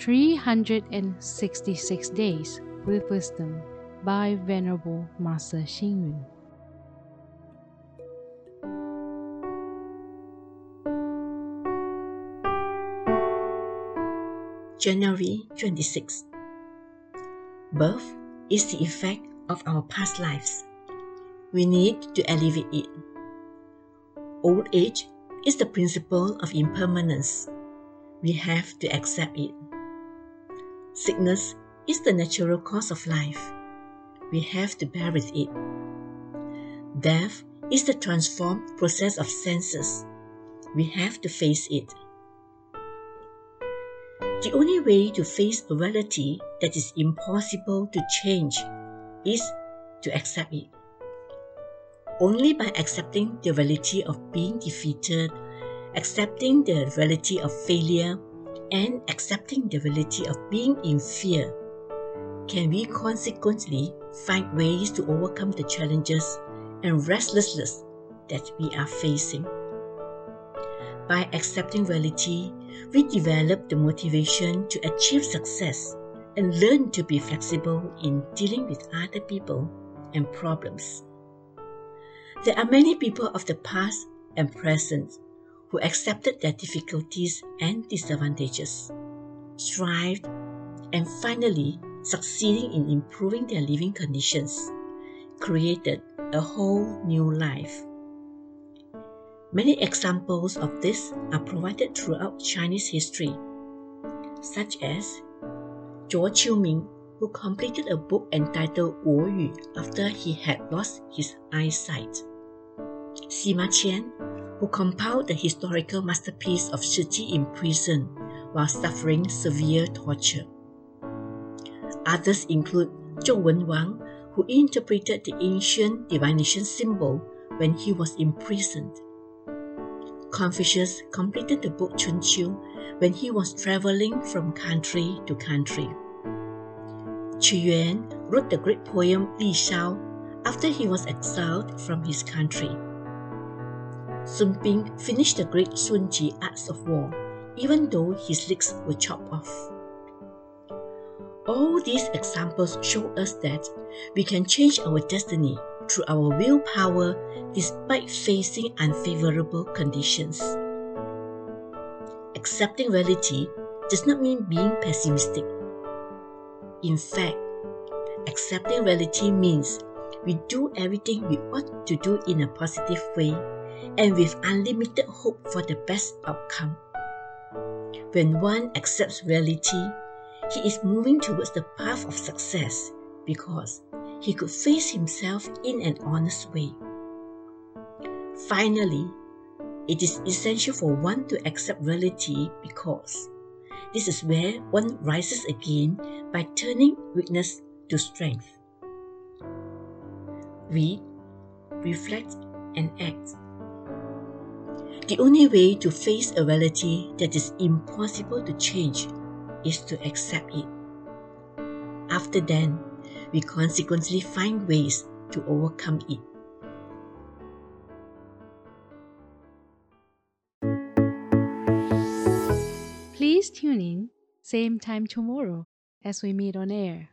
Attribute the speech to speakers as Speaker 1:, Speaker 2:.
Speaker 1: 366 Days with Wisdom by Venerable Master Xing Yun.
Speaker 2: January 26. Birth is the effect of our past lives. We need to alleviate it. Old age is the principle of impermanence. We have to accept it. Sickness is the natural course of life. We have to bear with it. Death is the transformed process of senses. We have to face it. The only way to face a reality that is impossible to change is to accept it. Only by accepting the reality of being defeated, accepting the reality of failure, and accepting the reality of being in fear, can we consequently find ways to overcome the challenges and restlessness that we are facing. By accepting reality, we develop the motivation to achieve success and learn to be flexible in dealing with other people and problems. There are many people of the past and present who accepted their difficulties and disadvantages, strived, and finally succeeding in improving their living conditions, created a whole new life. Many examples of this are provided throughout Chinese history, such as Zuo Qiuming, who completed a book entitled Wu Yu after he had lost his eyesight. Sima Qian, who compiled the historical masterpiece of Shiji in prison while suffering severe torture. Others include Zhou Wenwang, who interpreted the ancient divination symbol when he was imprisoned. Confucius completed the book Chun Chunqiu when he was traveling from country to country. Qu Yuan wrote the great poem Li Sao after he was exiled from his country. Sun Bin finished the great Sun Ji Arts of War, even though his legs were chopped off. All these examples show us that we can change our destiny through our willpower despite facing unfavorable conditions. Accepting reality does not mean being pessimistic. In fact, accepting reality means we do everything we ought to do in a positive way and with unlimited hope for the best outcome. When one accepts reality, he is moving towards the path of success because he could face himself in an honest way. Finally, it is essential for one to accept reality because this is where one rises again by turning weakness to strength. Read, reflect, and act. The only way to face a reality that is impossible to change is to accept it. After then, we consequently find ways to overcome it.
Speaker 1: Please tune in, same time tomorrow as we meet on air.